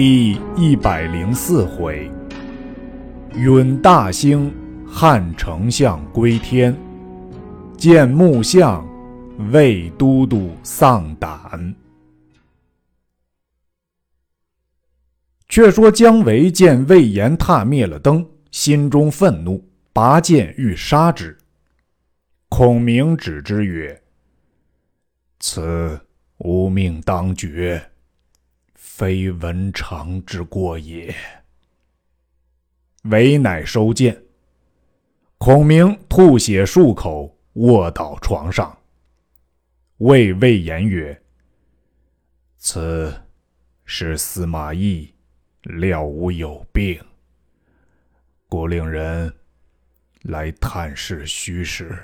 第一百零四回，允大兴汉丞相归天，见木像魏都督丧胆。却说姜维见魏延踏灭了灯，心中愤怒，拔剑欲杀之。孔明止之曰：“此吾命当绝。”非文长之过也。唯乃收剑。孔明吐血数口，卧倒床上。谓魏延曰：“此是司马懿料吾有病，故令人来探视虚实。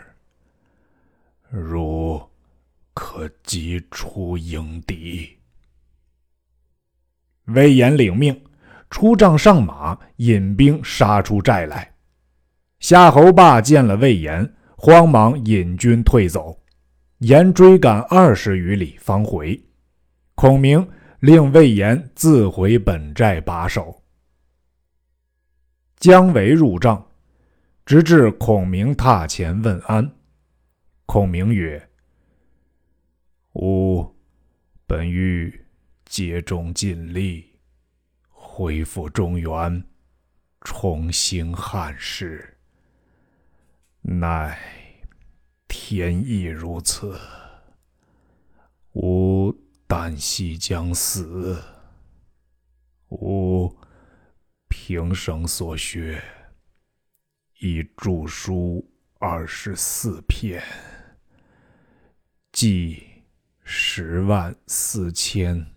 汝可急出迎敌。”魏延领命，出帐上马，引兵杀出寨来。夏侯霸见了魏延，慌忙引军退走。延追赶二十余里，方回。孔明令魏延自回本寨把守。姜维入帐，直至孔明榻前问安。孔明曰：“吾本欲。”竭忠尽力，恢复中原，重兴汉室。奈天意如此，吾旦夕将死。吾平生所学，已著书二十四篇，计十万四千。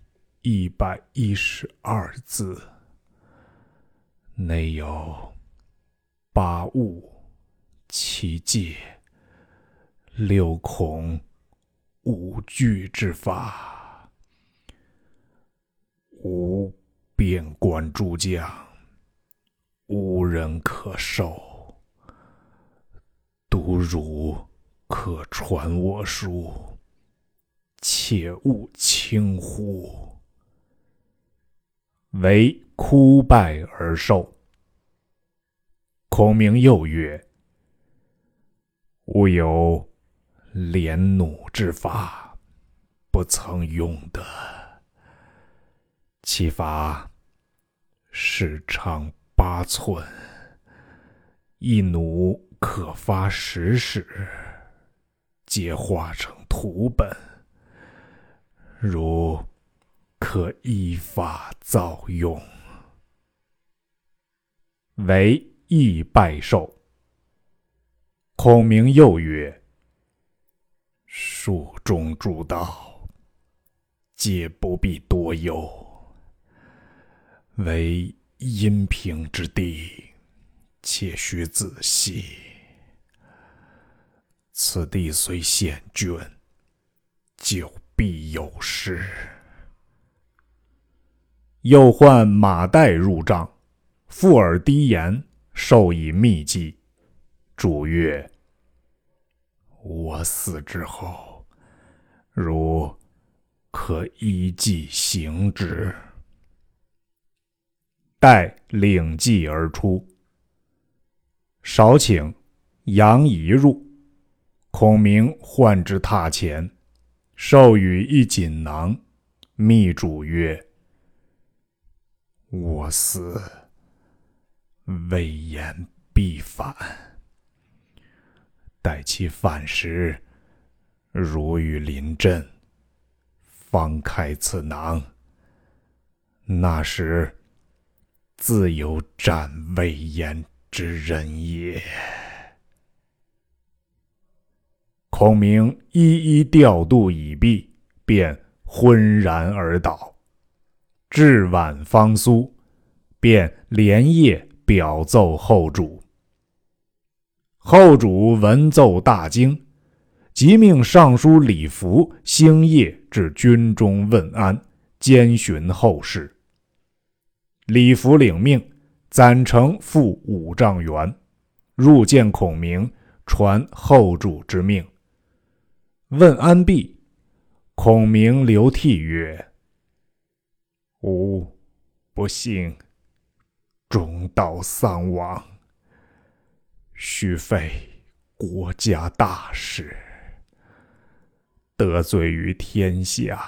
一百一十二字，内有八物、七戒、六孔、五句之法，无边关诸将，无人可授，独汝可传我书，切勿轻忽。唯哭拜而受。孔明又曰：“吾有连弩之法，不曾用得。其法时长八寸，一弩可发十矢，皆化成图本。如。”可依法造用，唯亦拜受。孔明又曰：“蜀中诸道，皆不必多忧。唯阴平之地，且须仔细。此地虽险峻，久必有失。”又唤马岱入帐，附耳低言，授以秘计。主曰：“我死之后，汝可依计行之。”待领计而出。少顷，杨仪入，孔明唤之榻前，授予一锦囊，密主曰。我死，魏延必反。待其反时，如遇临阵，方开此囊。那时，自有斩魏延之人也。孔明一一调度已毕，便昏然而倒。至晚方苏，便连夜表奏后主。后主闻奏大惊，即命尚书李福星夜至军中问安，兼寻后事。李福领命，攒城赴五丈原，入见孔明，传后主之命。问安毕，孔明流涕曰。吾不幸中道丧亡，须废国家大事，得罪于天下。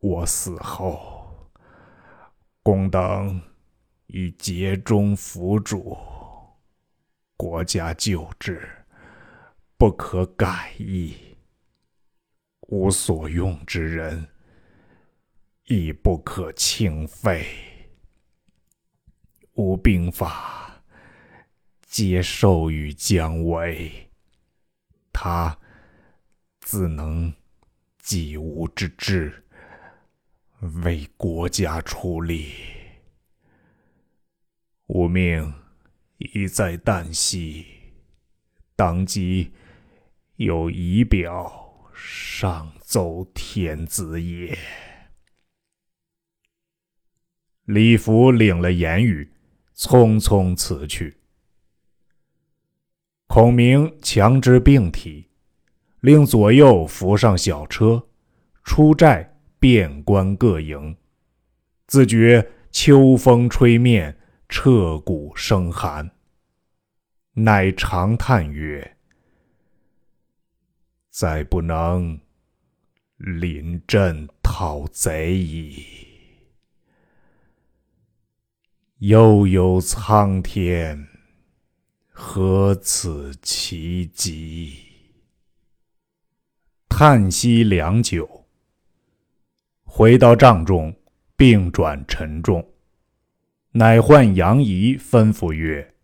我死后，公等以节中辅主，国家旧制不可改易，无所用之人。亦不可轻废。吾兵法皆授予姜维，他自能济吾之志，为国家出力。吾命已在旦夕，当即有仪表上奏天子也。李福领了言语，匆匆辞去。孔明强之病体，令左右扶上小车，出寨遍观各营，自觉秋风吹面，彻骨生寒，乃长叹曰：“再不能临阵讨贼矣。”悠悠苍天，何此奇极？叹息良久，回到帐中，病转沉重，乃唤杨仪，吩咐曰：“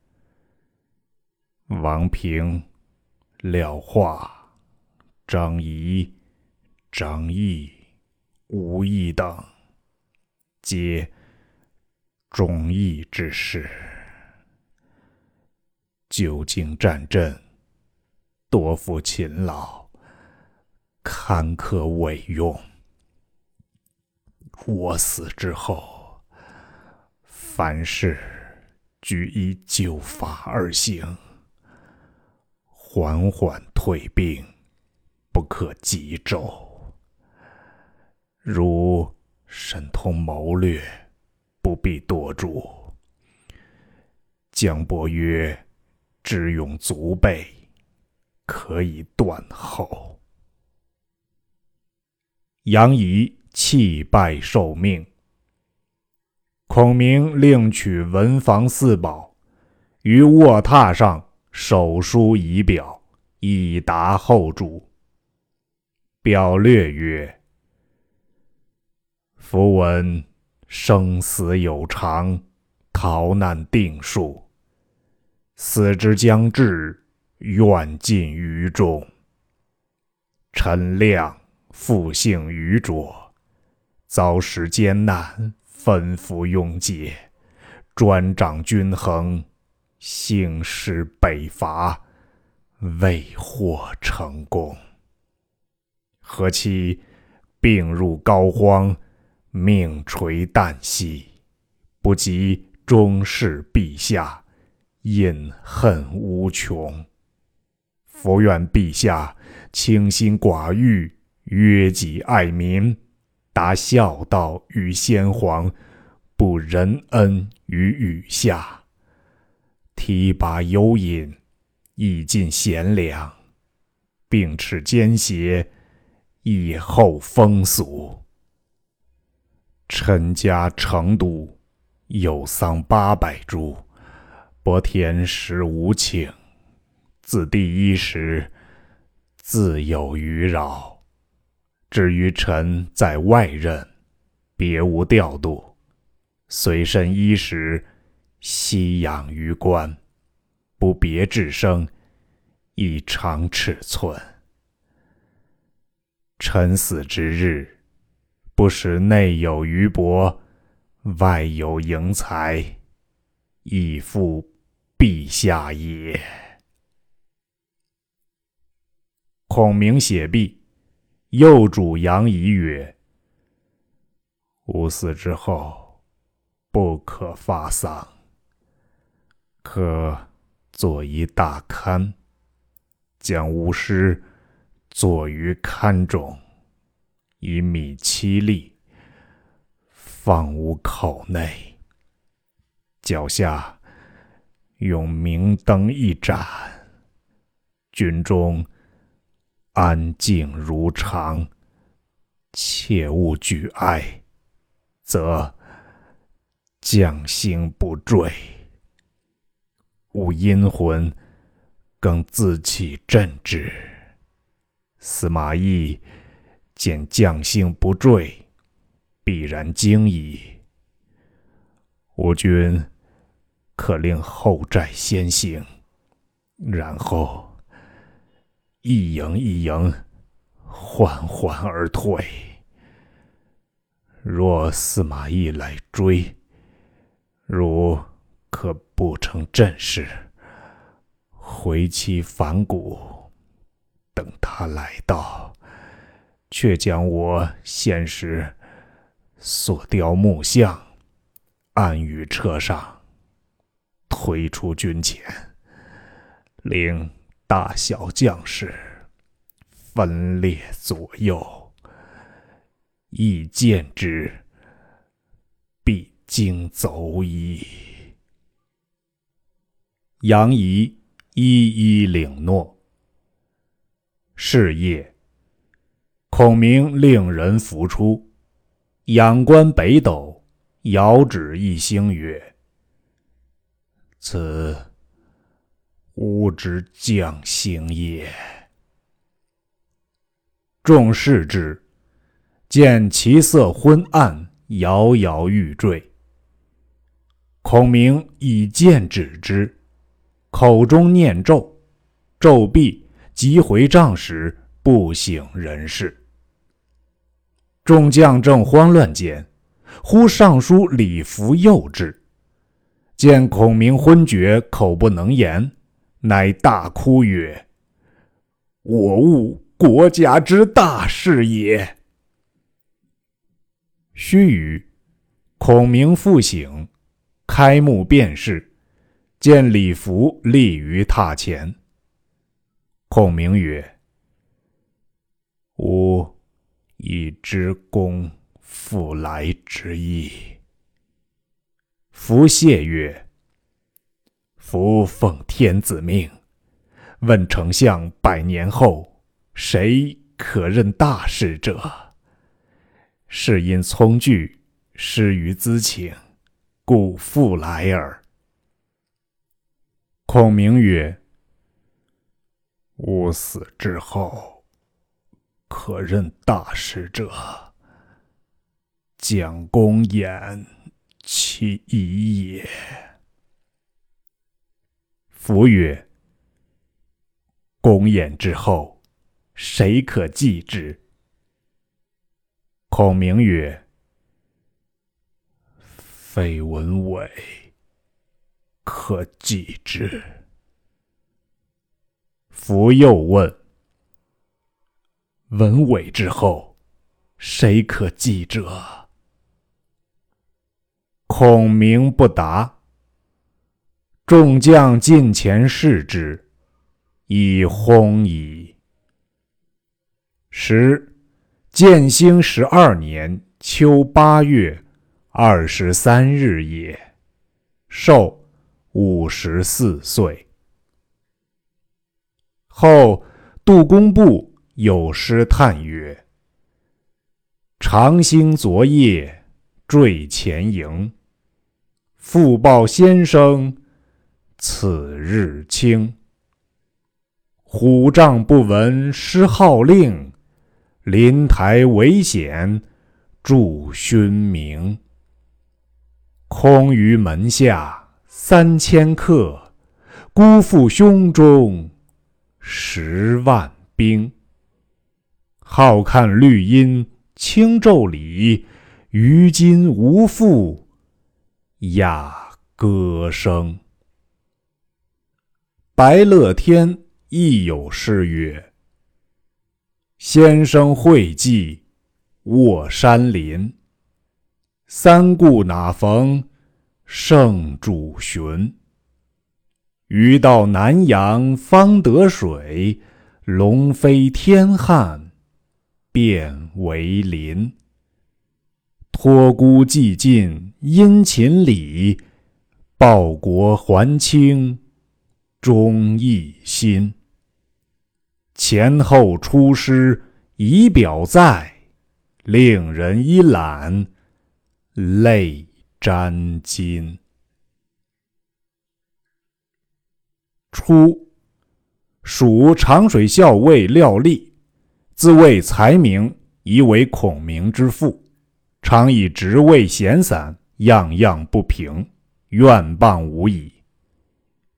王平、廖化、张仪、张翼、吴懿等，皆。”忠义之士，久经战阵，多负勤劳，坎坷委用。我死之后，凡事俱依旧法而行，缓缓退兵，不可急骤。如神通谋略。不必多嘱。姜伯曰智勇足备，可以断后。杨仪弃拜受命。孔明另取文房四宝，于卧榻上手书仪表，以答后主。表略曰：“符文。”生死有常，逃难定数。死之将至，愿尽于众。陈亮复性愚拙，遭时艰难，吩咐拥解，专掌均衡，兴师北伐，未获成功。何期病入膏肓？命垂旦夕，不及终视陛下，隐恨无穷。佛愿陛下清心寡欲，约己爱民，达孝道于先皇，不仁恩于羽下。提拔幽隐，以尽贤良，并斥奸邪，以厚风俗。臣家成都有丧八百株，伯田十五顷。自第一时，自有余扰。至于臣在外任，别无调度，随身衣食，息养于官，不别致生，以长尺寸。臣死之日。不使内有余帛，外有盈财，以复陛下也。孔明写毕，又嘱杨仪曰：“吾死之后，不可发丧，可作一大龛，将吾尸坐于龛中。”以米七粒，放吾口内。脚下用明灯一盏，军中安静如常。切勿举哀，则将星不坠。吾阴魂更自起振之。司马懿见将星不坠，必然惊矣。吾军可令后寨先行，然后一营一营。缓缓而退。若司马懿来追，如可不成阵势，回其反骨。等他来到，却将我现时所雕木像安于车上，推出军前，令大小将士。分列左右，一见之，必惊走矣。杨仪一一领诺。是夜，孔明令人扶出，仰观北斗，遥指一星曰：“此吾之将星也。”众视之，见其色昏暗，摇摇欲坠。孔明以剑指之，口中念咒，咒毕，即回帐时，不省人事。众将正慌乱间，忽尚书李福诱至，见孔明昏厥，口不能言，乃大哭曰：“我误！”国家之大事也。须臾，孔明复醒，开目便是，见李福立于榻前。孔明曰：“吾以知公复来之意。”福谢曰：“福奉天子命，问丞相百年后。”谁可任大事者？是因聪惧，失于资请，故复来耳。孔明曰：“吾死之后，可任大事者，蒋公演其一也。”夫曰：“公演之后。”谁可继之？孔明曰：“非文伟可继之。”夫又问：“文伟之后，谁可继者？”孔明不答。众将近前视之，已薨矣。时，建兴十二年秋八月二十三日也，寿五十四岁。后杜工部有诗叹曰：“长星昨夜坠前营，复报先生此日清。虎杖不闻失号令。”临台危险，助勋名。空余门下三千客，辜负胸中十万兵。好看绿荫轻骤里，于今无复雅歌声。白乐天亦有诗曰。先生会稽卧山林，三顾哪逢圣主寻。余到南阳方得水，龙飞天汉变为林。托孤寄尽殷勤礼，报国还清忠义心。前后出师仪表在，令人一览泪沾襟。初，蜀长水校尉廖立，自谓才名，疑为孔明之父。常以职位闲散，样样不平，怨谤无已。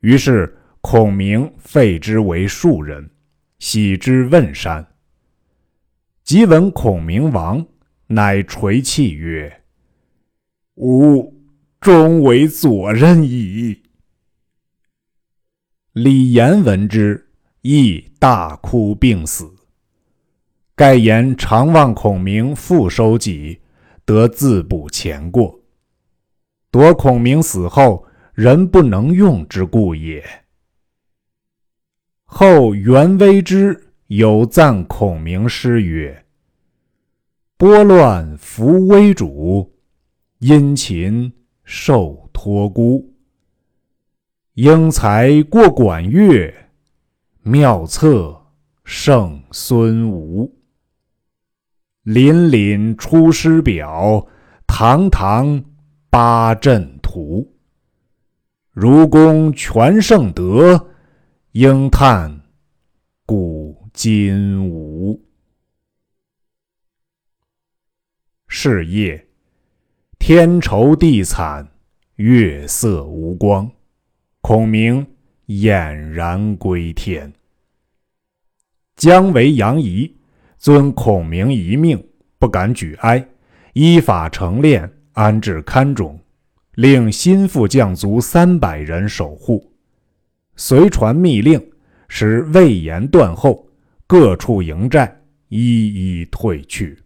于是孔明废之为庶人，徙之汶山。即闻孔明亡，乃垂泣曰：“吾终为左任矣。”李严闻之，亦大哭病死。盖言常望孔明复收己。得自补前过，夺孔明死后人不能用之故也。后袁微之有赞孔明诗曰：“拨乱扶危主，殷勤受托孤。英才过管乐，妙策胜孙吴。”凛凛出师表，堂堂八阵图。如公全胜得，应叹古今无。是夜，天愁地惨，月色无光，孔明俨然归天。姜维、杨仪。遵孔明遗命，不敢举哀，依法成殓，安置龛中，令心腹将卒三百人守护。随传密令，使魏延断后，各处营寨一一退去。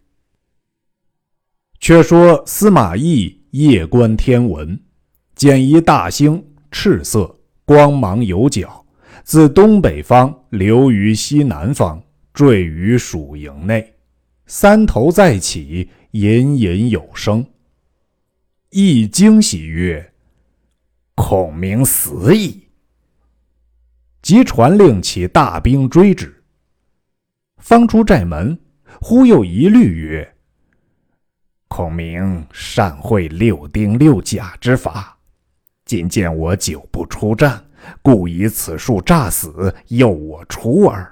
却说司马懿夜观天文，见一大星，赤色，光芒有角，自东北方流于西南方。坠于蜀营内，三头再起，隐隐有声。亦惊喜曰：“孔明死矣！”即传令起大兵追之。方出寨门，忽又疑虑曰：“孔明善会六丁六甲之法，今见我久不出战，故以此术诈死，诱我出耳。”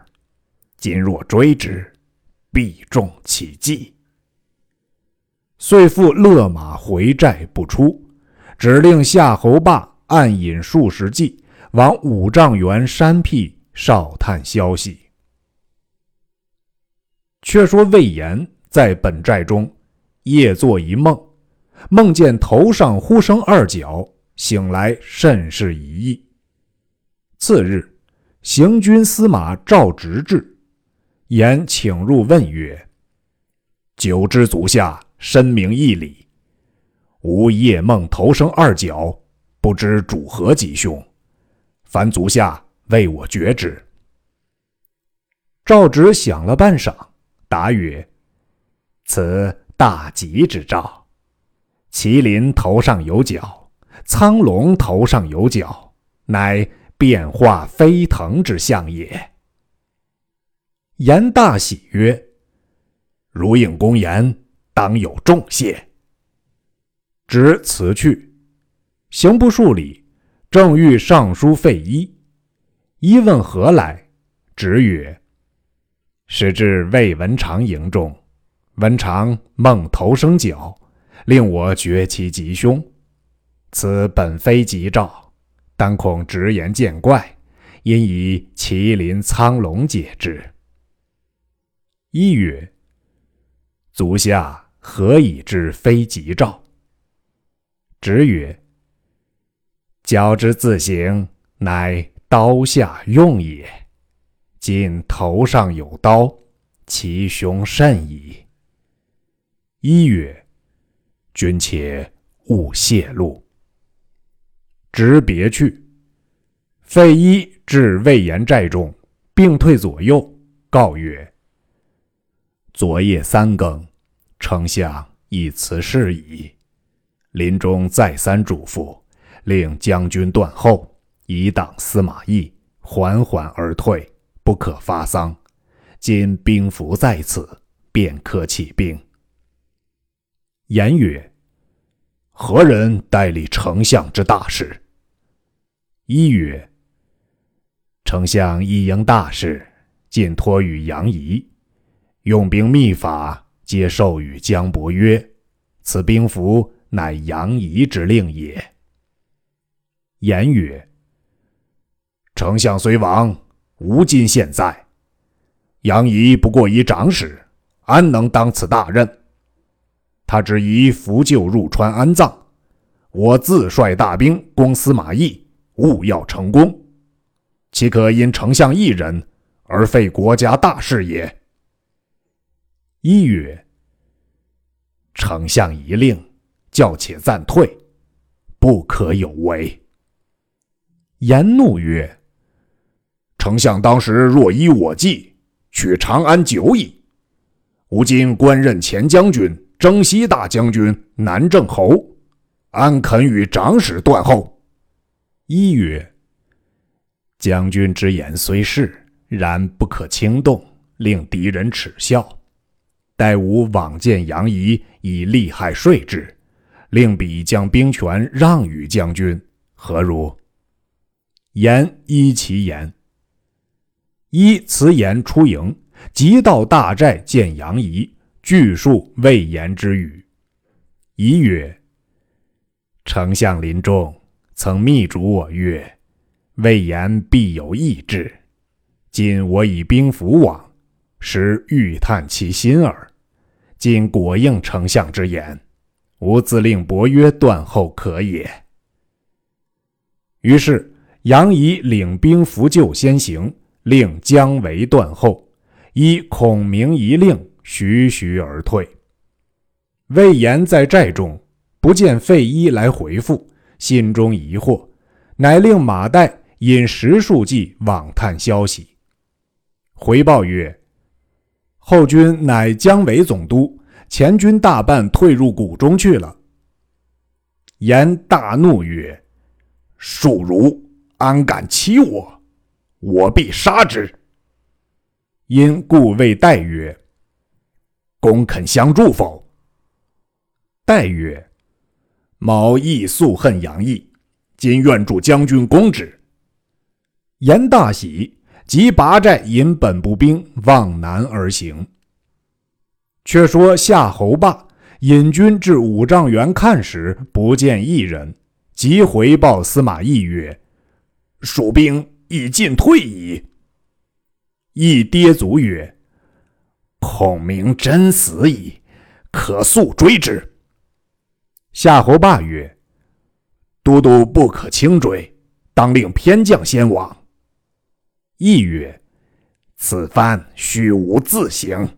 今若追之，必中其计。遂复勒马回寨不出，指令夏侯霸暗引数十骑往五丈原山僻哨探消息。却说魏延在本寨中夜做一梦，梦见头上忽生二角，醒来甚是疑异。次日，行军司马赵直至。言请入问曰：“久知足下深明义理，吾夜梦头生二角，不知主何吉凶？凡足下为我决之。”赵直想了半晌，答曰：“此大吉之兆。麒麟头上有角，苍龙头上有角，乃变化飞腾之象也。”言大喜曰：“如应公言，当有重谢。”执辞去，行不数里，正欲上书费祎。一问何来，直曰：“时至魏文长营中，文长梦头生角，令我觉其吉凶。此本非吉兆，但恐直言见怪，因以麒麟、苍龙解之。”一曰：“足下何以知非吉兆？”直曰：“交之自行，乃刀下用也。今头上有刀，其凶甚矣。”一曰：“君且勿泄露。”直别去。费祎至魏延寨中，并退左右，告曰：昨夜三更，丞相已辞事矣。临终再三嘱咐，令将军断后，以挡司马懿，缓缓而退，不可发丧。今兵符在此，便可起兵。言曰：“何人代理丞相之大事？”一曰：“丞相一应大事，尽托于杨仪。用兵秘法，皆授予姜伯约。此兵符。”乃杨仪之令也。言曰：“丞相虽亡，吾今现在。杨仪不过一长史，安能当此大任？他只宜扶柩入川安葬。我自率大兵攻司马懿，务要成功，岂可因丞相一人而废国家大事也？”一曰：“丞相一令。”叫且暂退，不可有违。颜怒曰：“丞相当时若依我计，取长安久矣。吾今官任前将军、征西大将军、南郑侯，安肯与长史断后？”一曰：“将军之言虽是，然不可轻动，令敌人耻笑。待吾往见杨仪，以利害说之。”令彼将兵权让与将军，何如？言依其言。依辞言出营，即到大寨见杨仪，具述魏延之语。仪曰：“丞相临终曾密嘱我曰：‘魏延必有异志。’今我以兵符往，实欲探其心耳。今果应丞相之言。”吾自令伯约断后可也。于是杨仪领兵扶救先行，令姜维断后，依孔明一令，徐徐而退。魏延在寨中不见费祎来回复，心中疑惑，乃令马岱引十数骑往探消息。回报曰：“后军乃姜维总督。”前军大半退入谷中去了。言大怒曰：“庶儒安敢欺我？我必杀之！”因故谓戴曰：“公肯相助否？”戴曰：“某亦素恨杨毅，今愿助将军攻之。”言大喜，即拔寨引本部兵往南而行。却说夏侯霸引军至五丈原看时，不见一人，即回报司马懿曰：“蜀兵已进退矣。”懿跌足曰：“孔明真死矣，可速追之。”夏侯霸曰：“都督不可轻追，当令偏将先往。”亦曰：“此番须吾自行。”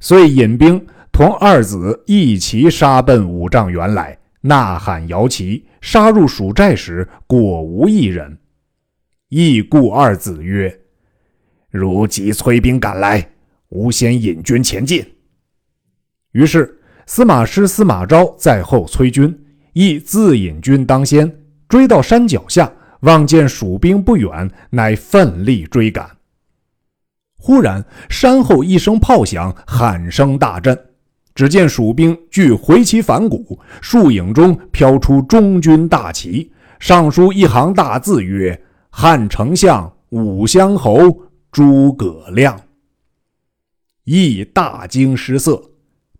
遂引兵同二子一齐杀奔五丈原来，呐喊摇旗，杀入蜀寨时，果无一人。亦故二子曰：“如即催兵赶来，吾先引军前进。”于是司马师司马昭在后催军，亦自引军当先，追到山脚下，望见蜀兵不远，乃奋力追赶。忽然，山后一声炮响，喊声大震。只见蜀兵俱回旗反鼓，树影中飘出中军大旗，上书一行大字曰：“汉丞相武乡侯诸葛亮。”亦大惊失色，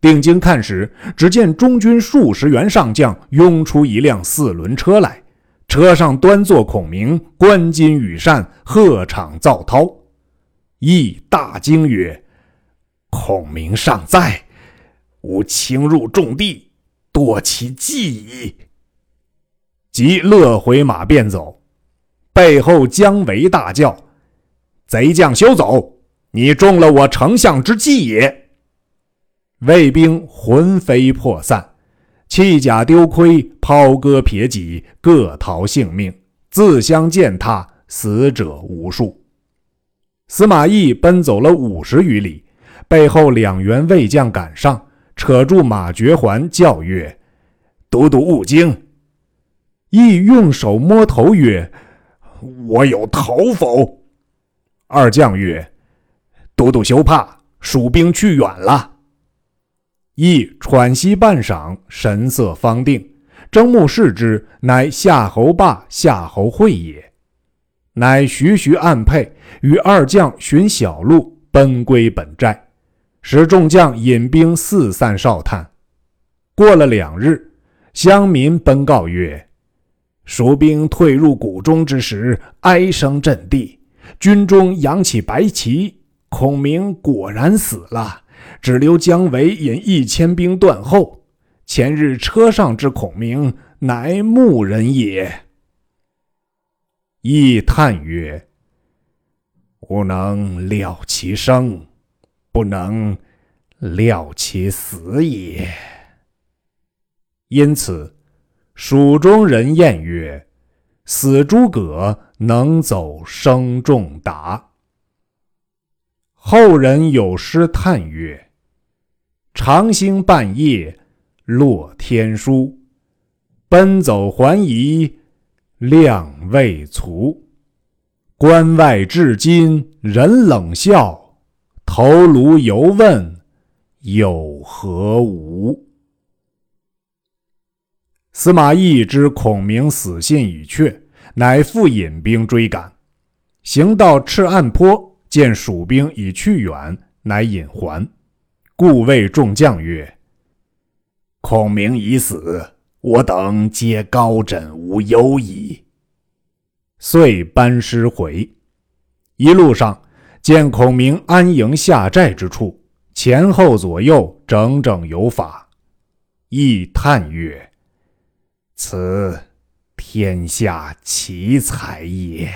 定睛看时，只见中军数十员上将拥出一辆四轮车来，车上端坐孔明，冠巾羽扇，鹤氅皂绦。亦大惊曰：“孔明尚在，吾轻入重地，夺其计矣。”即勒回马便走。背后姜维大叫：“贼将休走！你中了我丞相之计也！”卫兵魂飞魄散，弃甲丢盔，抛戈撇戟，各逃性命，自相践踏，死者无数。司马懿奔走了五十余里，背后两员卫将赶上，扯住马绝环，叫曰：“都督勿惊。”亦用手摸头曰：“我有头否？”二将曰：“都督休怕，蜀兵去远了。”亦喘息半晌，神色方定，睁目视之，乃夏侯霸、夏侯会也。乃徐徐暗配，与二将寻小路奔归本寨，使众将引兵四散哨探。过了两日，乡民奔告曰：“蜀兵退入谷中之时，哀声震地，军中扬起白旗，孔明果然死了。”只留姜维引一千兵断后。前日车上之孔明，乃牧人也。亦叹曰：“吾能料其生，不能料其死也。”因此，蜀中人谚曰：“死诸葛能走生仲达。”后人有诗叹曰：长星半夜落天书，奔走还疑亮未卒。关外至今人冷笑，头颅犹问有何无？司马懿知孔明死信已确，乃复引兵追赶，行到赤岸坡，见蜀兵已去远，乃引还。故谓众将曰：“孔明已死，我等皆高枕无忧矣。”遂班师回。一路上见孔明安营下寨之处，前后左右整整有法，亦叹曰：“此天下奇才也。”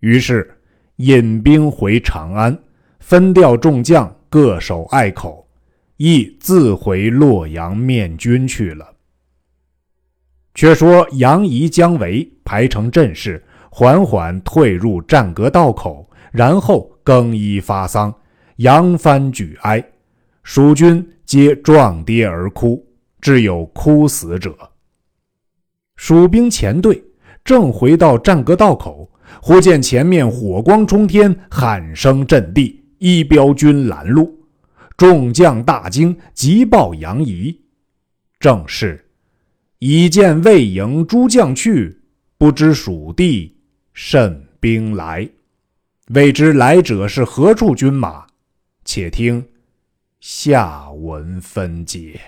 于是引兵回长安，分调众将。各守隘口，亦自回洛阳面君去了。却说杨仪、姜维排成阵势，缓缓退入战阁道口，然后更衣发丧，扬帆举哀，蜀军皆撞跌而哭，至有哭死者。蜀兵前队正回到战阁道口，忽见前面火光冲天，喊声震地。一彪军拦路，众将大惊，急报杨仪。正是：已见魏营诸将去，不知蜀地甚兵来。未知来者是何处军马？且听下文分解。